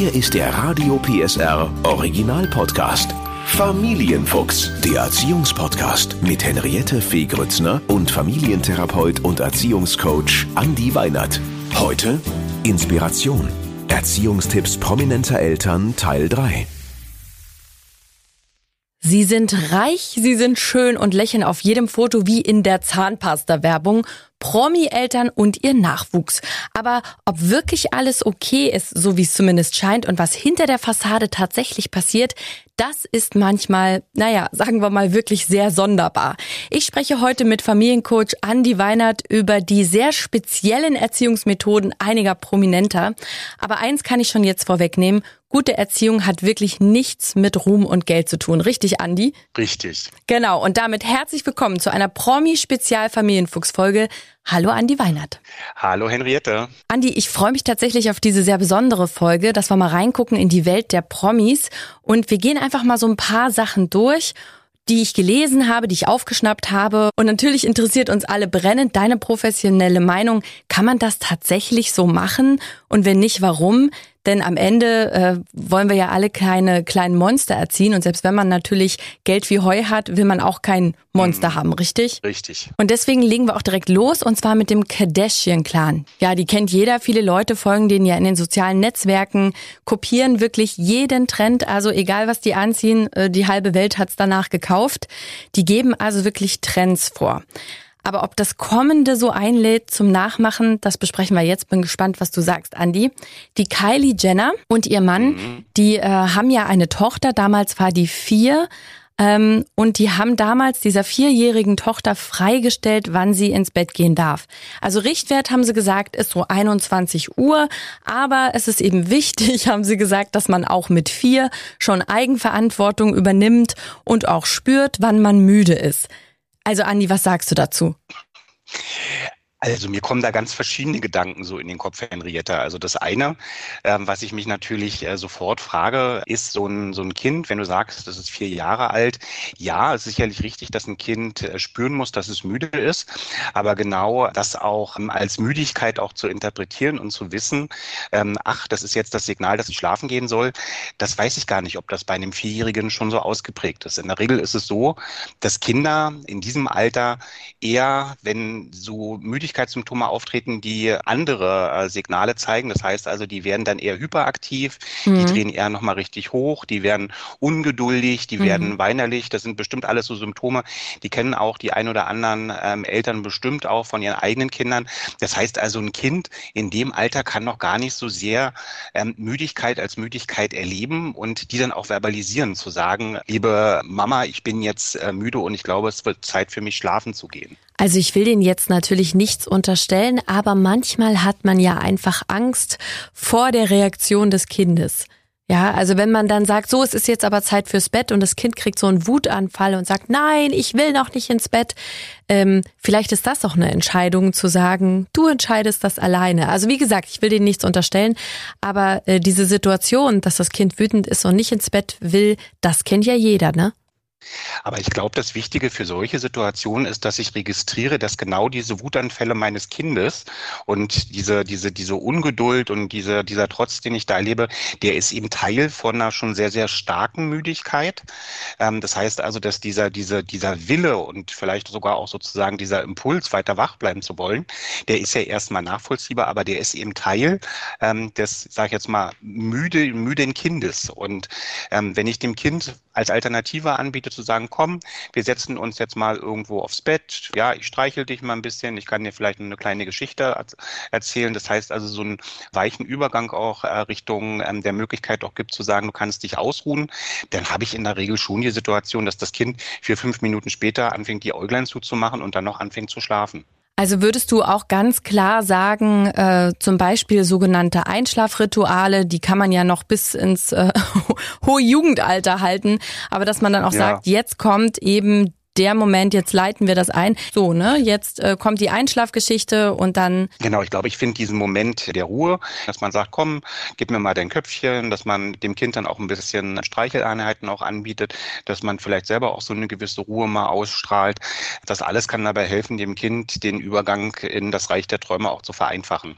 Hier ist der Radio PSR Original Podcast. Familienfuchs, der Erziehungspodcast mit Henriette Fee Grützner und Familientherapeut und Erziehungscoach Andi Weinert. Heute Inspiration. Erziehungstipps prominenter Eltern Teil 3. Sie sind reich, sie sind schön und lächeln auf jedem Foto wie in der Zahnpasta-Werbung. Promi-Eltern und ihr Nachwuchs. Aber ob wirklich alles okay ist, so wie es zumindest scheint, und was hinter der Fassade tatsächlich passiert, das ist manchmal, naja, sagen wir mal wirklich sehr sonderbar. Ich spreche heute mit Familiencoach Andy Weinert über die sehr speziellen Erziehungsmethoden einiger Prominenter. Aber eins kann ich schon jetzt vorwegnehmen. Gute Erziehung hat wirklich nichts mit Ruhm und Geld zu tun. Richtig, Andi? Richtig. Genau. Und damit herzlich willkommen zu einer Promi-Spezial-Familienfuchs-Folge. Hallo Andi Weinert. Hallo Henriette. Andi, ich freue mich tatsächlich auf diese sehr besondere Folge, dass wir mal reingucken in die Welt der Promis. Und wir gehen einfach mal so ein paar Sachen durch die ich gelesen habe, die ich aufgeschnappt habe. Und natürlich interessiert uns alle brennend deine professionelle Meinung. Kann man das tatsächlich so machen? Und wenn nicht, warum? Denn am Ende äh, wollen wir ja alle keine kleinen Monster erziehen. Und selbst wenn man natürlich Geld wie Heu hat, will man auch kein Monster mhm. haben, richtig? Richtig. Und deswegen legen wir auch direkt los und zwar mit dem Kardashian-Clan. Ja, die kennt jeder. Viele Leute folgen denen ja in den sozialen Netzwerken, kopieren wirklich jeden Trend. Also egal, was die anziehen, äh, die halbe Welt hat's danach gekauft. Die geben also wirklich Trends vor. Aber ob das Kommende so einlädt zum Nachmachen, das besprechen wir jetzt. Bin gespannt, was du sagst, Andy. Die Kylie Jenner und ihr Mann, mhm. die äh, haben ja eine Tochter. Damals war die vier. Ähm, und die haben damals dieser vierjährigen Tochter freigestellt, wann sie ins Bett gehen darf. Also Richtwert haben sie gesagt, ist so 21 Uhr. Aber es ist eben wichtig, haben sie gesagt, dass man auch mit vier schon Eigenverantwortung übernimmt und auch spürt, wann man müde ist. Also Andi, was sagst du dazu? Also mir kommen da ganz verschiedene Gedanken so in den Kopf, Henrietta. Also das eine, ähm, was ich mich natürlich äh, sofort frage, ist so ein, so ein Kind, wenn du sagst, das ist vier Jahre alt. Ja, es ist sicherlich richtig, dass ein Kind äh, spüren muss, dass es müde ist. Aber genau das auch ähm, als Müdigkeit auch zu interpretieren und zu wissen, ähm, ach, das ist jetzt das Signal, dass ich schlafen gehen soll, das weiß ich gar nicht, ob das bei einem Vierjährigen schon so ausgeprägt ist. In der Regel ist es so, dass Kinder in diesem Alter eher, wenn so Müdigkeit Müdigkeitssymptome auftreten, die andere äh, Signale zeigen. Das heißt also, die werden dann eher hyperaktiv, mhm. die drehen eher nochmal richtig hoch, die werden ungeduldig, die mhm. werden weinerlich. Das sind bestimmt alles so Symptome, die kennen auch die ein oder anderen ähm, Eltern bestimmt auch von ihren eigenen Kindern. Das heißt also, ein Kind in dem Alter kann noch gar nicht so sehr ähm, Müdigkeit als Müdigkeit erleben und die dann auch verbalisieren, zu sagen, liebe Mama, ich bin jetzt äh, müde und ich glaube, es wird Zeit für mich schlafen zu gehen. Also ich will denen jetzt natürlich nichts unterstellen, aber manchmal hat man ja einfach Angst vor der Reaktion des Kindes. Ja, also wenn man dann sagt, so, es ist jetzt aber Zeit fürs Bett und das Kind kriegt so einen Wutanfall und sagt, nein, ich will noch nicht ins Bett, ähm, vielleicht ist das auch eine Entscheidung zu sagen, du entscheidest das alleine. Also wie gesagt, ich will denen nichts unterstellen, aber äh, diese Situation, dass das Kind wütend ist und nicht ins Bett will, das kennt ja jeder, ne? Aber ich glaube, das Wichtige für solche Situationen ist, dass ich registriere, dass genau diese Wutanfälle meines Kindes und diese, diese, diese Ungeduld und diese, dieser Trotz, den ich da erlebe, der ist eben Teil von einer schon sehr, sehr starken Müdigkeit. Ähm, das heißt also, dass dieser, dieser, dieser Wille und vielleicht sogar auch sozusagen dieser Impuls, weiter wach bleiben zu wollen, der ist ja erstmal nachvollziehbar, aber der ist eben Teil ähm, des, sag ich jetzt mal, müde, müden Kindes. Und ähm, wenn ich dem Kind als Alternative anbiete, zu sagen, komm, wir setzen uns jetzt mal irgendwo aufs Bett, ja, ich streichel dich mal ein bisschen, ich kann dir vielleicht eine kleine Geschichte erzählen. Das heißt also so einen weichen Übergang auch äh, Richtung ähm, der Möglichkeit auch gibt zu sagen, du kannst dich ausruhen, dann habe ich in der Regel schon die Situation, dass das Kind vier, fünf Minuten später anfängt, die Äuglein zuzumachen und dann noch anfängt zu schlafen. Also würdest du auch ganz klar sagen, äh, zum Beispiel sogenannte Einschlafrituale, die kann man ja noch bis ins äh, hohe Jugendalter halten, aber dass man dann auch ja. sagt, jetzt kommt eben der Moment, jetzt leiten wir das ein. So, ne, jetzt äh, kommt die Einschlafgeschichte und dann. Genau, ich glaube, ich finde diesen Moment der Ruhe, dass man sagt, komm, gib mir mal dein Köpfchen, dass man dem Kind dann auch ein bisschen Streicheleinheiten auch anbietet, dass man vielleicht selber auch so eine gewisse Ruhe mal ausstrahlt. Das alles kann dabei helfen, dem Kind den Übergang in das Reich der Träume auch zu vereinfachen.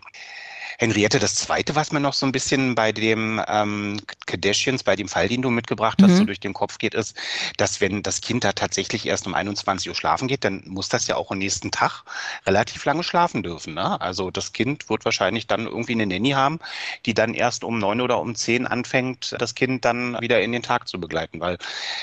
Henriette, das Zweite, was mir noch so ein bisschen bei dem ähm, Kardashians, bei dem Fall, den du mitgebracht hast, mhm. so durch den Kopf geht, ist, dass wenn das Kind da tatsächlich erst um 21 Uhr schlafen geht, dann muss das ja auch am nächsten Tag relativ lange schlafen dürfen. Ne? Also das Kind wird wahrscheinlich dann irgendwie eine Nanny haben, die dann erst um neun oder um zehn anfängt, das Kind dann wieder in den Tag zu begleiten. Weil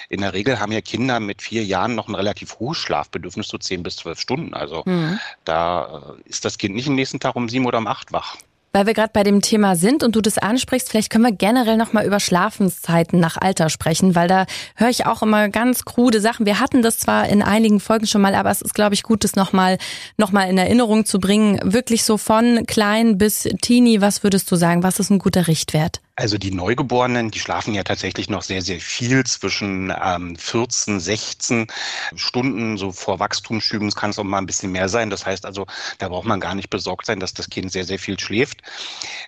in der Regel haben ja Kinder mit vier Jahren noch ein relativ hohes Schlafbedürfnis, so zehn bis zwölf Stunden. Also mhm. da äh, ist das Kind nicht am nächsten Tag um sieben oder um acht wach. Weil wir gerade bei dem Thema sind und du das ansprichst, vielleicht können wir generell nochmal über Schlafenszeiten nach Alter sprechen, weil da höre ich auch immer ganz krude Sachen. Wir hatten das zwar in einigen Folgen schon mal, aber es ist, glaube ich, gut, das nochmal noch mal in Erinnerung zu bringen. Wirklich so von klein bis teeny, was würdest du sagen? Was ist ein guter Richtwert? Also die Neugeborenen, die schlafen ja tatsächlich noch sehr, sehr viel zwischen ähm, 14, 16 Stunden. So vor Wachstumsschüben kann es auch mal ein bisschen mehr sein. Das heißt also, da braucht man gar nicht besorgt sein, dass das Kind sehr, sehr viel schläft.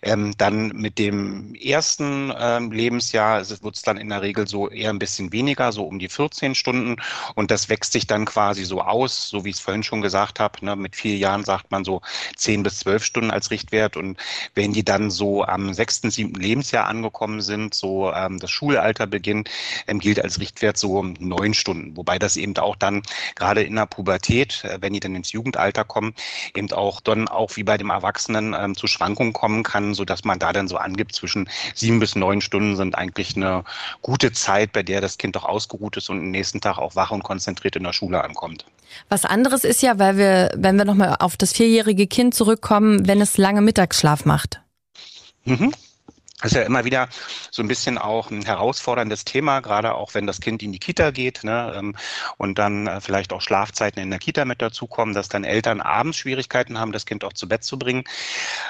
Ähm, dann mit dem ersten ähm, Lebensjahr wird es dann in der Regel so eher ein bisschen weniger, so um die 14 Stunden. Und das wächst sich dann quasi so aus, so wie ich es vorhin schon gesagt habe. Ne, mit vier Jahren sagt man so 10 bis 12 Stunden als Richtwert. Und wenn die dann so am sechsten, siebten Lebensjahr angekommen sind, so ähm, das Schulalter beginnt, gilt als Richtwert so neun Stunden. Wobei das eben auch dann gerade in der Pubertät, äh, wenn die dann ins Jugendalter kommen, eben auch dann auch wie bei dem Erwachsenen ähm, zu Schwankungen kommen kann, so dass man da dann so angibt, zwischen sieben bis neun Stunden sind eigentlich eine gute Zeit, bei der das Kind doch ausgeruht ist und am nächsten Tag auch wach und konzentriert in der Schule ankommt. Was anderes ist ja, weil wir, wenn wir nochmal auf das vierjährige Kind zurückkommen, wenn es lange Mittagsschlaf macht. Mhm. Das ist ja immer wieder so ein bisschen auch ein herausforderndes Thema, gerade auch wenn das Kind in die Kita geht ne, ähm, und dann äh, vielleicht auch Schlafzeiten in der Kita mit dazukommen, dass dann Eltern abends Schwierigkeiten haben, das Kind auch zu Bett zu bringen.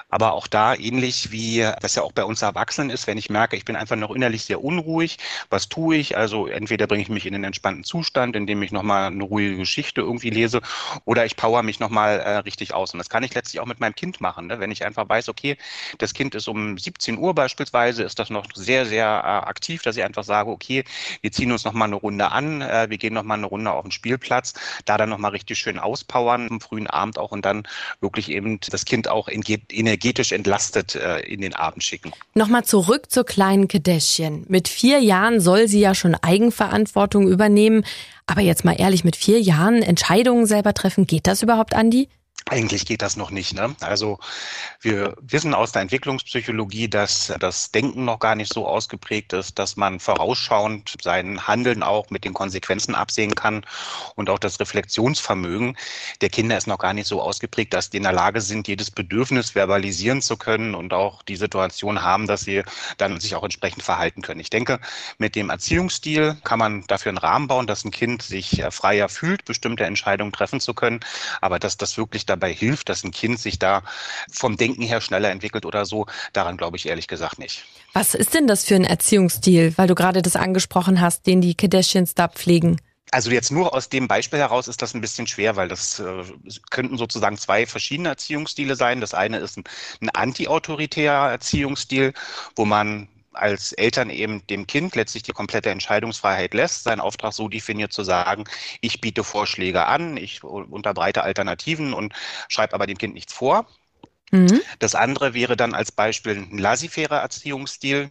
Aber auch da ähnlich wie das ja auch bei uns Erwachsenen ist, wenn ich merke, ich bin einfach noch innerlich sehr unruhig, was tue ich? Also entweder bringe ich mich in einen entspannten Zustand, indem ich nochmal eine ruhige Geschichte irgendwie lese oder ich power mich nochmal äh, richtig aus. Und das kann ich letztlich auch mit meinem Kind machen, ne? wenn ich einfach weiß, okay, das Kind ist um 17 Uhr beispielsweise beispielsweise ist das noch sehr, sehr äh, aktiv, dass ich einfach sage, okay, wir ziehen uns noch mal eine Runde an, äh, wir gehen noch mal eine Runde auf den Spielplatz, da dann noch mal richtig schön auspowern am frühen Abend auch und dann wirklich eben das Kind auch energetisch entlastet äh, in den Abend schicken. Nochmal zurück zur kleinen Kedäschchen. Mit vier Jahren soll sie ja schon Eigenverantwortung übernehmen. Aber jetzt mal ehrlich, mit vier Jahren Entscheidungen selber treffen, geht das überhaupt, Andi? Eigentlich geht das noch nicht. Ne? Also wir wissen aus der Entwicklungspsychologie, dass das Denken noch gar nicht so ausgeprägt ist, dass man vorausschauend sein Handeln auch mit den Konsequenzen absehen kann und auch das Reflexionsvermögen der Kinder ist noch gar nicht so ausgeprägt, dass die in der Lage sind, jedes Bedürfnis verbalisieren zu können und auch die Situation haben, dass sie dann sich auch entsprechend verhalten können. Ich denke, mit dem Erziehungsstil kann man dafür einen Rahmen bauen, dass ein Kind sich freier fühlt, bestimmte Entscheidungen treffen zu können, aber dass das wirklich dabei hilft, dass ein Kind sich da vom Denken her schneller entwickelt oder so, daran glaube ich ehrlich gesagt nicht. Was ist denn das für ein Erziehungsstil, weil du gerade das angesprochen hast, den die Kardashians da pflegen? Also jetzt nur aus dem Beispiel heraus ist das ein bisschen schwer, weil das äh, könnten sozusagen zwei verschiedene Erziehungsstile sein. Das eine ist ein, ein anti-autoritärer Erziehungsstil, wo man als Eltern eben dem Kind letztlich die komplette Entscheidungsfreiheit lässt, seinen Auftrag so definiert zu sagen, ich biete Vorschläge an, ich unterbreite Alternativen und schreibe aber dem Kind nichts vor. Mhm. Das andere wäre dann als Beispiel ein laissez-faire Erziehungsstil.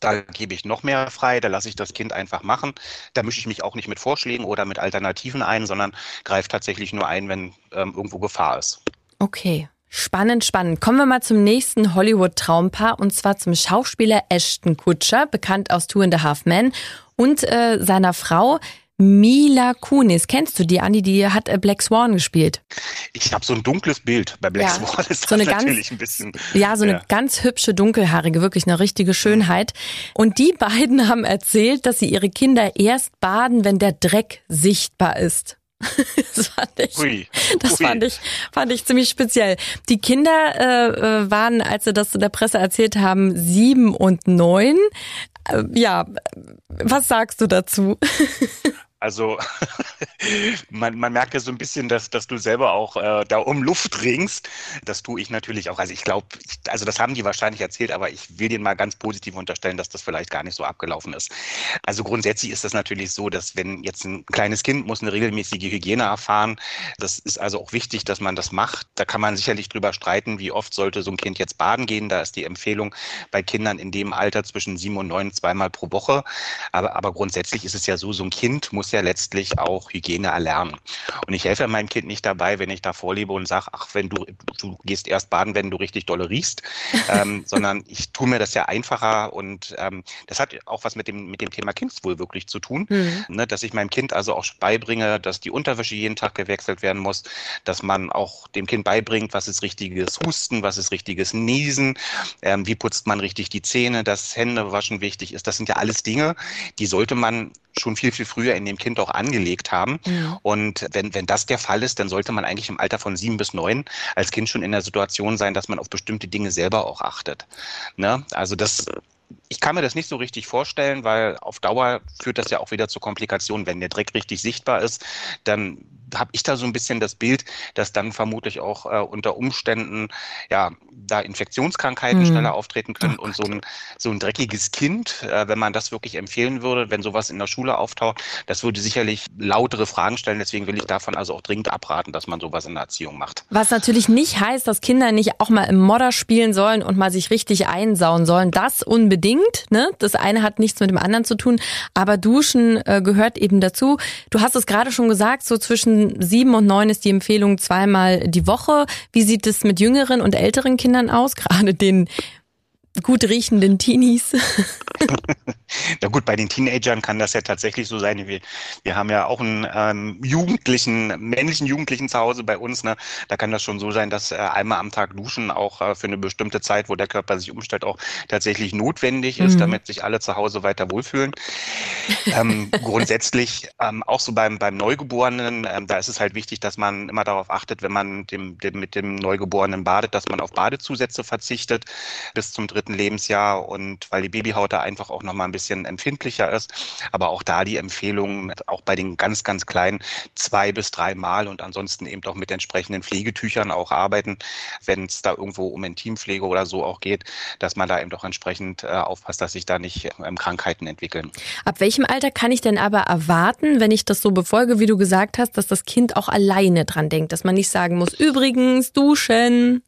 Da gebe ich noch mehr frei, da lasse ich das Kind einfach machen. Da mische ich mich auch nicht mit Vorschlägen oder mit Alternativen ein, sondern greife tatsächlich nur ein, wenn ähm, irgendwo Gefahr ist. Okay. Spannend, spannend. Kommen wir mal zum nächsten Hollywood-Traumpaar und zwar zum Schauspieler Ashton Kutscher, bekannt aus Two and a Half Men, und äh, seiner Frau Mila Kunis. Kennst du die, Andi? Die hat äh, Black Swan gespielt. Ich habe so ein dunkles Bild. Bei Black ja, Swan ist so das natürlich ganz, ein bisschen. Ja, so eine ja. ganz hübsche dunkelhaarige, wirklich eine richtige Schönheit. Und die beiden haben erzählt, dass sie ihre Kinder erst baden, wenn der Dreck sichtbar ist. das fand ich, Ui. das Ui. fand ich, fand ich ziemlich speziell. Die Kinder äh, äh waren, als sie das zu der Presse erzählt haben, sieben und neun. Äh, ja, was sagst du dazu? Also man, man merkt ja so ein bisschen, dass, dass du selber auch äh, da um Luft ringst. Das tue ich natürlich auch. Also ich glaube, also das haben die wahrscheinlich erzählt, aber ich will denen mal ganz positiv unterstellen, dass das vielleicht gar nicht so abgelaufen ist. Also grundsätzlich ist das natürlich so, dass wenn jetzt ein kleines Kind muss eine regelmäßige Hygiene erfahren, das ist also auch wichtig, dass man das macht. Da kann man sicherlich drüber streiten, wie oft sollte so ein Kind jetzt baden gehen. Da ist die Empfehlung bei Kindern in dem Alter zwischen sieben und neun zweimal pro Woche. Aber, aber grundsätzlich ist es ja so, so ein Kind muss ja letztlich auch Hygiene erlernen. Und ich helfe meinem Kind nicht dabei, wenn ich da vorlebe und sage, ach, wenn du, du gehst erst baden, wenn du richtig dolle riechst, ähm, sondern ich tue mir das ja einfacher und ähm, das hat auch was mit dem, mit dem Thema Kindswohl wirklich zu tun, mhm. ne, dass ich meinem Kind also auch beibringe, dass die Unterwäsche jeden Tag gewechselt werden muss, dass man auch dem Kind beibringt, was ist richtiges Husten, was ist richtiges Niesen, ähm, wie putzt man richtig die Zähne, dass Händewaschen wichtig ist. Das sind ja alles Dinge, die sollte man schon viel, viel früher in dem Kind auch angelegt haben. Ja. Und wenn, wenn das der Fall ist, dann sollte man eigentlich im Alter von sieben bis neun als Kind schon in der Situation sein, dass man auf bestimmte Dinge selber auch achtet. Ne? Also das ich kann mir das nicht so richtig vorstellen, weil auf Dauer führt das ja auch wieder zu Komplikationen. Wenn der Dreck richtig sichtbar ist, dann habe ich da so ein bisschen das Bild, dass dann vermutlich auch äh, unter Umständen ja da Infektionskrankheiten mhm. schneller auftreten können oh und so ein so ein dreckiges Kind, äh, wenn man das wirklich empfehlen würde, wenn sowas in der Schule auftaucht, das würde sicherlich lautere Fragen stellen. Deswegen will ich davon also auch dringend abraten, dass man sowas in der Erziehung macht. Was natürlich nicht heißt, dass Kinder nicht auch mal im Modder spielen sollen und mal sich richtig einsauen sollen. Das unbedingt. Ne? Das eine hat nichts mit dem anderen zu tun, aber Duschen äh, gehört eben dazu. Du hast es gerade schon gesagt, so zwischen sieben und neun ist die Empfehlung zweimal die Woche. Wie sieht es mit jüngeren und älteren Kindern aus? Gerade den gut riechenden Teenies. Na gut, bei den Teenagern kann das ja tatsächlich so sein. Wir, wir haben ja auch einen ähm, Jugendlichen, männlichen Jugendlichen zu Hause bei uns. Ne? Da kann das schon so sein, dass äh, einmal am Tag duschen auch äh, für eine bestimmte Zeit, wo der Körper sich umstellt, auch tatsächlich notwendig ist, mhm. damit sich alle zu Hause weiter wohlfühlen. ähm, grundsätzlich ähm, auch so beim, beim Neugeborenen, ähm, da ist es halt wichtig, dass man immer darauf achtet, wenn man dem, dem, mit dem Neugeborenen badet, dass man auf Badezusätze verzichtet bis zum dritten Lebensjahr und weil die Babyhaut da einfach auch nochmal ein bisschen empfindlicher ist. Aber auch da die Empfehlung, auch bei den ganz, ganz kleinen zwei bis drei Mal und ansonsten eben auch mit entsprechenden Pflegetüchern auch arbeiten, wenn es da irgendwo um Intimpflege oder so auch geht, dass man da eben doch entsprechend äh, aufpasst, dass sich da nicht ähm, Krankheiten entwickeln. Ab welchem Alter kann ich denn aber erwarten, wenn ich das so befolge, wie du gesagt hast, dass das Kind auch alleine dran denkt, dass man nicht sagen muss, übrigens duschen?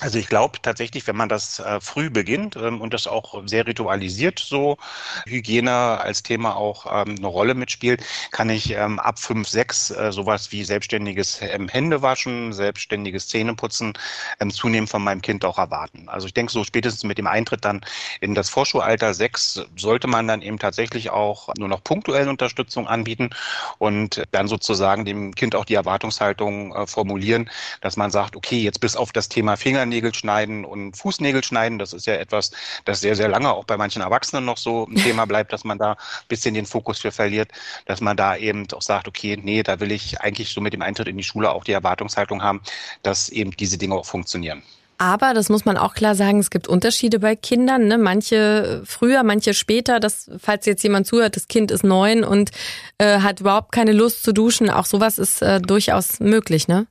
Also ich glaube tatsächlich, wenn man das äh, früh beginnt ähm, und das auch sehr ritualisiert, so Hygiene als Thema auch ähm, eine Rolle mitspielt, kann ich ähm, ab fünf, sechs äh, sowas wie selbstständiges ähm, Händewaschen, selbstständiges Zähneputzen ähm, zunehmend von meinem Kind auch erwarten. Also ich denke, so spätestens mit dem Eintritt dann in das Vorschulalter sechs sollte man dann eben tatsächlich auch nur noch punktuelle Unterstützung anbieten und dann sozusagen dem Kind auch die Erwartungshaltung äh, formulieren, dass man sagt, okay, jetzt bis auf das Thema Fingernägel Fingernägel schneiden und Fußnägel schneiden. Das ist ja etwas, das sehr, sehr lange auch bei manchen Erwachsenen noch so ein Thema bleibt, dass man da ein bisschen den Fokus für verliert, dass man da eben auch sagt, okay, nee, da will ich eigentlich so mit dem Eintritt in die Schule auch die Erwartungshaltung haben, dass eben diese Dinge auch funktionieren. Aber das muss man auch klar sagen, es gibt Unterschiede bei Kindern. Ne? Manche früher, manche später. Das, falls jetzt jemand zuhört, das Kind ist neun und äh, hat überhaupt keine Lust zu duschen. Auch sowas ist äh, durchaus möglich, ne?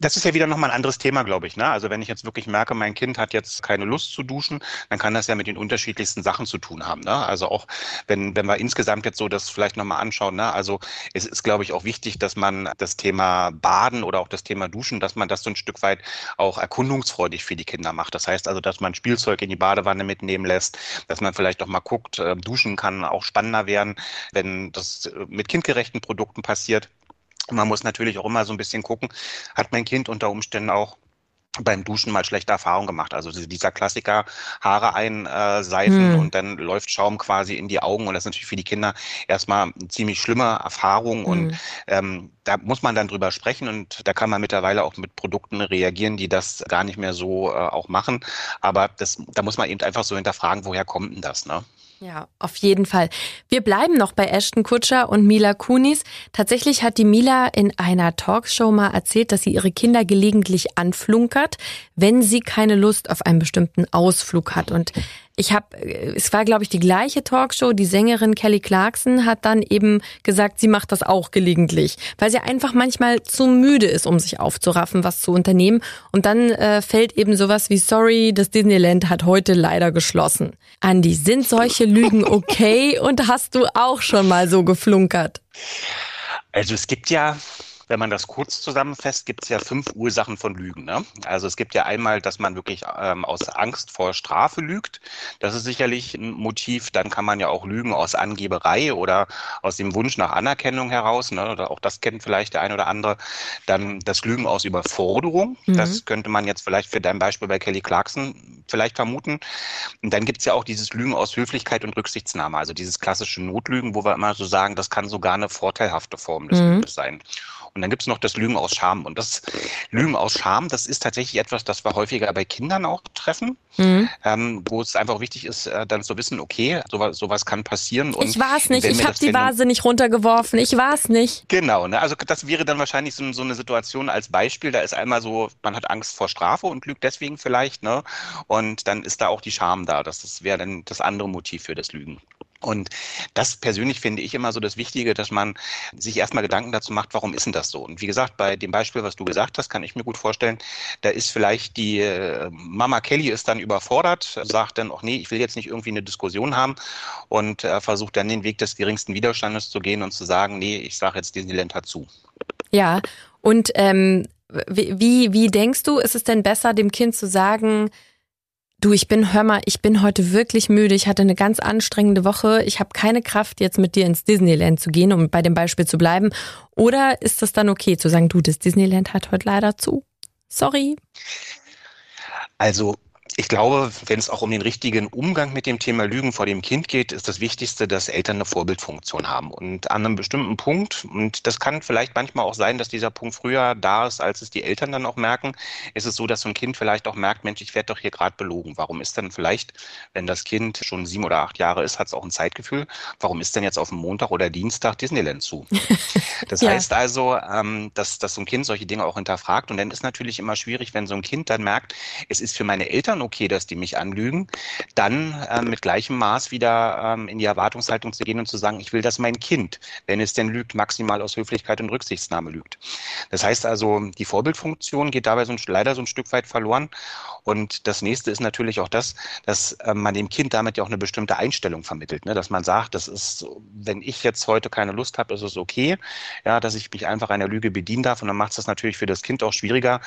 Das ist ja wieder nochmal ein anderes Thema, glaube ich. Ne? Also wenn ich jetzt wirklich merke, mein Kind hat jetzt keine Lust zu duschen, dann kann das ja mit den unterschiedlichsten Sachen zu tun haben. Ne? Also auch wenn, wenn wir insgesamt jetzt so das vielleicht nochmal anschauen, ne? also es ist, glaube ich, auch wichtig, dass man das Thema Baden oder auch das Thema Duschen, dass man das so ein Stück weit auch erkundungsfreudig für die Kinder macht. Das heißt also, dass man Spielzeug in die Badewanne mitnehmen lässt, dass man vielleicht auch mal guckt, äh, Duschen kann auch spannender werden, wenn das äh, mit kindgerechten Produkten passiert. Man muss natürlich auch immer so ein bisschen gucken, hat mein Kind unter Umständen auch beim Duschen mal schlechte Erfahrungen gemacht. Also dieser Klassiker, Haare einseifen hm. und dann läuft Schaum quasi in die Augen und das ist natürlich für die Kinder erstmal eine ziemlich schlimme Erfahrung hm. und ähm, da muss man dann drüber sprechen und da kann man mittlerweile auch mit Produkten reagieren, die das gar nicht mehr so äh, auch machen. Aber das, da muss man eben einfach so hinterfragen, woher kommt denn das, ne? Ja, auf jeden Fall. Wir bleiben noch bei Ashton Kutscher und Mila Kunis. Tatsächlich hat die Mila in einer Talkshow mal erzählt, dass sie ihre Kinder gelegentlich anflunkert, wenn sie keine Lust auf einen bestimmten Ausflug hat. Und ich habe, es war glaube ich die gleiche Talkshow, die Sängerin Kelly Clarkson hat dann eben gesagt, sie macht das auch gelegentlich, weil sie einfach manchmal zu müde ist, um sich aufzuraffen, was zu unternehmen. Und dann äh, fällt eben sowas wie, sorry, das Disneyland hat heute leider geschlossen. Andi, sind solche Lügen okay und hast du auch schon mal so geflunkert? Also es gibt ja wenn man das kurz zusammenfasst, gibt es ja fünf Ursachen von Lügen. Ne? Also es gibt ja einmal, dass man wirklich ähm, aus Angst vor Strafe lügt. Das ist sicherlich ein Motiv. Dann kann man ja auch lügen aus Angeberei oder aus dem Wunsch nach Anerkennung heraus. Ne? Oder auch das kennt vielleicht der ein oder andere. Dann das Lügen aus Überforderung. Mhm. Das könnte man jetzt vielleicht für dein Beispiel bei Kelly Clarkson vielleicht vermuten. Und dann gibt es ja auch dieses Lügen aus Höflichkeit und Rücksichtnahme. Also dieses klassische Notlügen, wo wir immer so sagen, das kann sogar eine vorteilhafte Form des mhm. Lügens sein. Und dann gibt es noch das Lügen aus Scham. Und das Lügen aus Scham, das ist tatsächlich etwas, das wir häufiger bei Kindern auch treffen, mhm. ähm, wo es einfach wichtig ist, äh, dann zu wissen, okay, sowas, sowas kann passieren. Und ich war es nicht, ich habe die Vase nicht runtergeworfen, ich war es nicht. Genau, ne? also das wäre dann wahrscheinlich so, so, eine Situation als Beispiel, da ist einmal so, man hat Angst vor Strafe und lügt deswegen vielleicht, ne? Und dann ist da auch die Scham da. Das, das wäre dann das andere Motiv für das Lügen. Und das persönlich finde ich immer so das Wichtige, dass man sich erstmal Gedanken dazu macht, warum ist denn das so? Und wie gesagt, bei dem Beispiel, was du gesagt hast, kann ich mir gut vorstellen, da ist vielleicht die äh, Mama Kelly ist dann überfordert, sagt dann, auch nee, ich will jetzt nicht irgendwie eine Diskussion haben und äh, versucht dann den Weg des geringsten Widerstandes zu gehen und zu sagen, nee, ich sage jetzt Disneyland hat zu. Ja, und ähm, wie, wie denkst du, ist es denn besser, dem Kind zu sagen, Du, ich bin, hör mal, ich bin heute wirklich müde. Ich hatte eine ganz anstrengende Woche. Ich habe keine Kraft, jetzt mit dir ins Disneyland zu gehen, um bei dem Beispiel zu bleiben. Oder ist das dann okay zu sagen, du, das Disneyland hat heute leider zu? Sorry. Also ich glaube, wenn es auch um den richtigen Umgang mit dem Thema Lügen vor dem Kind geht, ist das Wichtigste, dass Eltern eine Vorbildfunktion haben. Und an einem bestimmten Punkt, und das kann vielleicht manchmal auch sein, dass dieser Punkt früher da ist, als es die Eltern dann auch merken, ist es so, dass so ein Kind vielleicht auch merkt, Mensch, ich werde doch hier gerade belogen. Warum ist denn vielleicht, wenn das Kind schon sieben oder acht Jahre ist, hat es auch ein Zeitgefühl, warum ist denn jetzt auf dem Montag oder Dienstag Disneyland zu? Das ja. heißt also, ähm, dass, dass so ein Kind solche Dinge auch hinterfragt. Und dann ist natürlich immer schwierig, wenn so ein Kind dann merkt, es ist für meine Eltern okay, dass die mich anlügen, dann äh, mit gleichem Maß wieder ähm, in die Erwartungshaltung zu gehen und zu sagen, ich will, dass mein Kind, wenn es denn lügt, maximal aus Höflichkeit und Rücksichtsnahme lügt. Das heißt also, die Vorbildfunktion geht dabei so ein, leider so ein Stück weit verloren. Und das nächste ist natürlich auch das, dass äh, man dem Kind damit ja auch eine bestimmte Einstellung vermittelt, ne? dass man sagt, das ist, wenn ich jetzt heute keine Lust habe, ist es okay, ja, dass ich mich einfach einer Lüge bedienen darf. Und dann macht es das natürlich für das Kind auch schwieriger,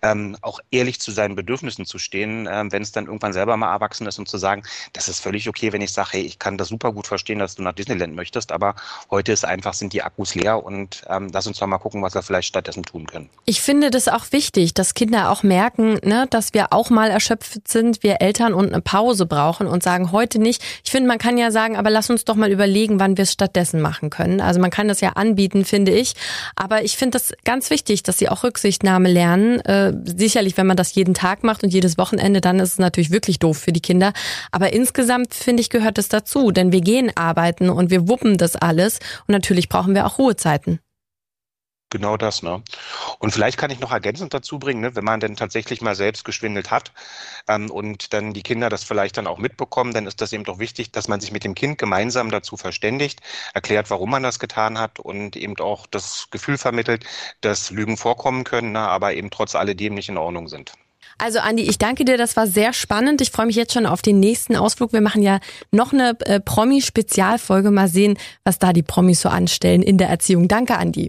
ähm, auch ehrlich zu seinen Bedürfnissen zu stehen, ähm, wenn es dann irgendwann selber mal erwachsen ist und zu sagen, das ist völlig okay, wenn ich sage, hey, ich kann das super gut verstehen, dass du nach Disneyland möchtest, aber heute ist einfach, sind die Akkus leer und ähm, lass uns doch mal gucken, was wir vielleicht stattdessen tun können. Ich finde das auch wichtig, dass Kinder auch merken, ne, dass wir auch mal erschöpft sind, wir Eltern und eine Pause brauchen und sagen, heute nicht. Ich finde, man kann ja sagen, aber lass uns doch mal überlegen, wann wir es stattdessen machen können. Also man kann das ja anbieten, finde ich. Aber ich finde das ganz wichtig, dass sie auch Rücksichtnahme lernen. Äh, sicherlich, wenn man das jeden Tag macht und jedes Wochenende, dann ist es natürlich wirklich doof für die Kinder. Aber insgesamt finde ich, gehört es dazu, denn wir gehen arbeiten und wir wuppen das alles und natürlich brauchen wir auch Ruhezeiten. Genau das, ne? Und vielleicht kann ich noch ergänzend dazu bringen, ne, wenn man denn tatsächlich mal selbst geschwindelt hat ähm, und dann die Kinder das vielleicht dann auch mitbekommen, dann ist das eben doch wichtig, dass man sich mit dem Kind gemeinsam dazu verständigt, erklärt, warum man das getan hat und eben auch das Gefühl vermittelt, dass Lügen vorkommen können, ne, aber eben trotz alledem nicht in Ordnung sind. Also Andi, ich danke dir, das war sehr spannend. Ich freue mich jetzt schon auf den nächsten Ausflug. Wir machen ja noch eine äh, Promi-Spezialfolge. Mal sehen, was da die Promis so anstellen in der Erziehung. Danke, Andi.